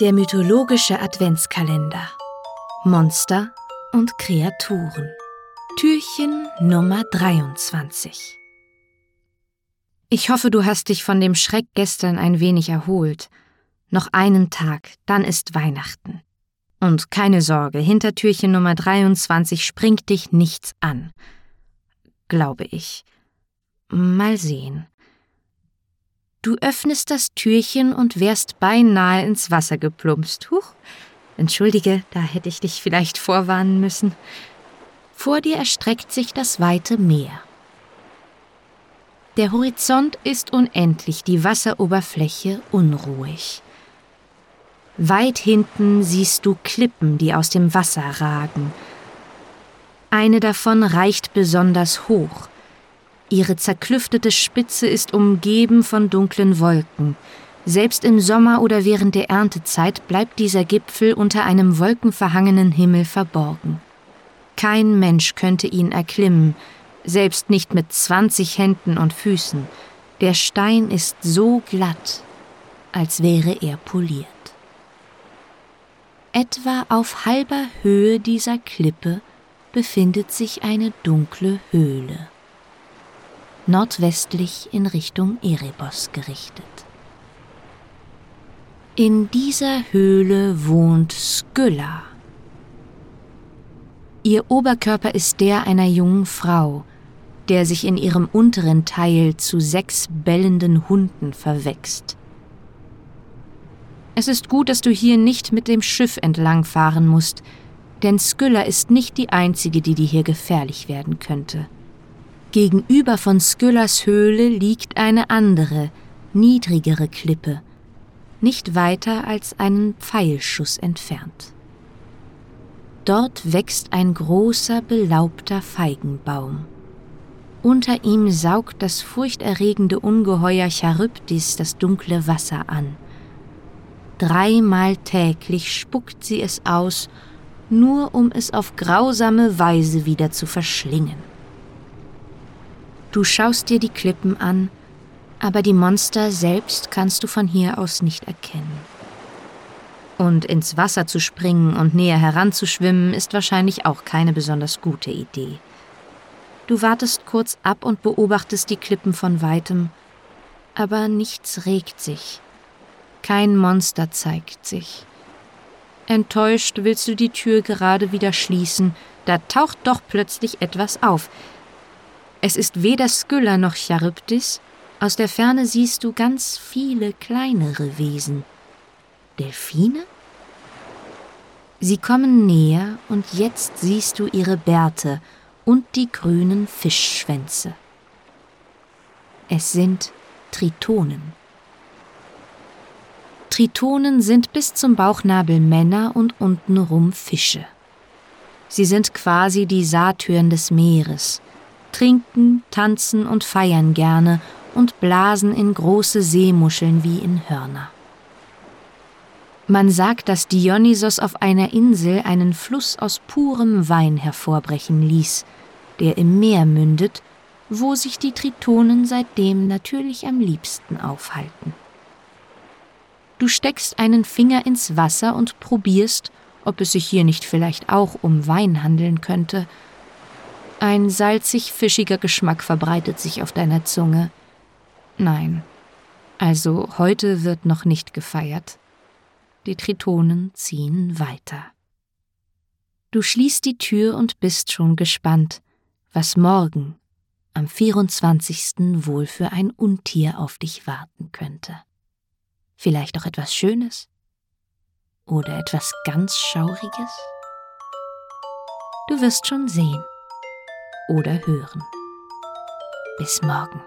Der mythologische Adventskalender. Monster und Kreaturen. Türchen Nummer 23. Ich hoffe, du hast dich von dem Schreck gestern ein wenig erholt. Noch einen Tag, dann ist Weihnachten. Und keine Sorge, hinter Türchen Nummer 23 springt dich nichts an. Glaube ich. Mal sehen. Du öffnest das Türchen und wärst beinahe ins Wasser geplumpst. Huch, entschuldige, da hätte ich dich vielleicht vorwarnen müssen. Vor dir erstreckt sich das weite Meer. Der Horizont ist unendlich, die Wasseroberfläche unruhig. Weit hinten siehst du Klippen, die aus dem Wasser ragen. Eine davon reicht besonders hoch. Ihre zerklüftete Spitze ist umgeben von dunklen Wolken. Selbst im Sommer oder während der Erntezeit bleibt dieser Gipfel unter einem wolkenverhangenen Himmel verborgen. Kein Mensch könnte ihn erklimmen, selbst nicht mit zwanzig Händen und Füßen. Der Stein ist so glatt, als wäre er poliert. Etwa auf halber Höhe dieser Klippe befindet sich eine dunkle Höhle nordwestlich in Richtung Erebos gerichtet. In dieser Höhle wohnt Skylla. Ihr Oberkörper ist der einer jungen Frau, der sich in ihrem unteren Teil zu sechs bellenden Hunden verwächst. Es ist gut, dass du hier nicht mit dem Schiff entlangfahren musst, denn Skylla ist nicht die einzige, die dir hier gefährlich werden könnte. Gegenüber von Skyllas Höhle liegt eine andere, niedrigere Klippe, nicht weiter als einen Pfeilschuss entfernt. Dort wächst ein großer, belaubter Feigenbaum. Unter ihm saugt das furchterregende Ungeheuer Charybdis das dunkle Wasser an. Dreimal täglich spuckt sie es aus, nur um es auf grausame Weise wieder zu verschlingen. Du schaust dir die Klippen an, aber die Monster selbst kannst du von hier aus nicht erkennen. Und ins Wasser zu springen und näher heranzuschwimmen ist wahrscheinlich auch keine besonders gute Idee. Du wartest kurz ab und beobachtest die Klippen von weitem, aber nichts regt sich. Kein Monster zeigt sich. Enttäuscht willst du die Tür gerade wieder schließen, da taucht doch plötzlich etwas auf, es ist weder Skylla noch Charybdis. Aus der Ferne siehst du ganz viele kleinere Wesen. Delfine? Sie kommen näher und jetzt siehst du ihre Bärte und die grünen Fischschwänze. Es sind Tritonen. Tritonen sind bis zum Bauchnabel Männer und untenrum Fische. Sie sind quasi die Satyren des Meeres, trinken, tanzen und feiern gerne und blasen in große Seemuscheln wie in Hörner. Man sagt, dass Dionysos auf einer Insel einen Fluss aus purem Wein hervorbrechen ließ, der im Meer mündet, wo sich die Tritonen seitdem natürlich am liebsten aufhalten. Du steckst einen Finger ins Wasser und probierst, ob es sich hier nicht vielleicht auch um Wein handeln könnte, ein salzig-fischiger Geschmack verbreitet sich auf deiner Zunge. Nein, also heute wird noch nicht gefeiert. Die Tritonen ziehen weiter. Du schließt die Tür und bist schon gespannt, was morgen, am 24. wohl für ein Untier auf dich warten könnte. Vielleicht auch etwas Schönes? Oder etwas ganz Schauriges? Du wirst schon sehen oder hören. Bis morgen.